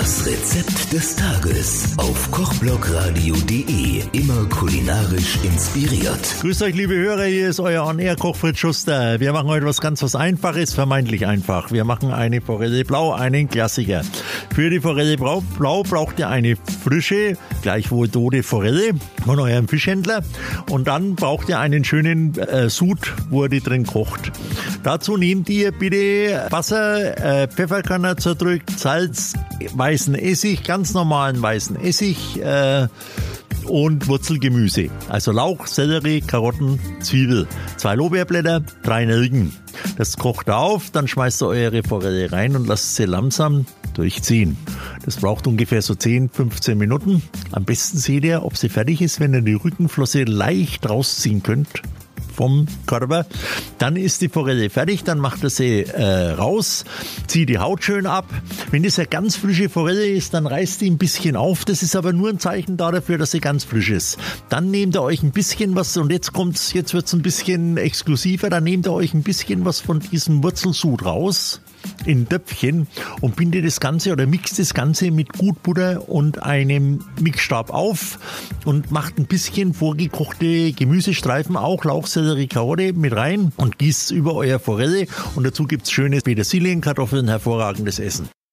Das Rezept des Tages auf kochblogradio.de. Immer kulinarisch inspiriert. Grüßt euch, liebe Hörer, hier ist euer On-Air-Koch Fritz Schuster. Wir machen heute was ganz was Einfaches, vermeintlich einfach. Wir machen eine Forelle Blau, einen Klassiker. Für die Forelle Blau, Blau braucht ihr eine frische, gleichwohl tote Forelle von eurem Fischhändler. Und dann braucht ihr einen schönen äh, Sud, wo ihr die drin kocht. Dazu nehmt ihr bitte Wasser, äh, Pfefferkörner zerdrückt, Salz, weißen Essig, ganz normalen weißen Essig äh, und Wurzelgemüse. Also Lauch, Sellerie, Karotten, Zwiebel, zwei Lorbeerblätter, drei Nelken. Das kocht auf, dann schmeißt ihr eure Forelle rein und lasst sie langsam durchziehen. Das braucht ungefähr so 10, 15 Minuten. Am besten seht ihr, ob sie fertig ist, wenn ihr die Rückenflosse leicht rausziehen könnt vom Körper. Dann ist die Forelle fertig, dann macht er sie äh, raus, zieht die Haut schön ab. Wenn das eine ganz frische Forelle ist, dann reißt die ein bisschen auf. Das ist aber nur ein Zeichen dafür, dass sie ganz frisch ist. Dann nehmt ihr euch ein bisschen was, und jetzt kommt's, jetzt wird's ein bisschen exklusiver, dann nehmt ihr euch ein bisschen was von diesem Wurzelsud raus in Töpfchen und bindet das Ganze oder mixt das Ganze mit Gutbutter und einem Mixstab auf und macht ein bisschen vorgekochte Gemüsestreifen, auch Lauchsellerie, Karotte mit rein und gießt über euer Forelle und dazu gibt's schöne Petersilien, Kartoffeln, hervorragendes Essen.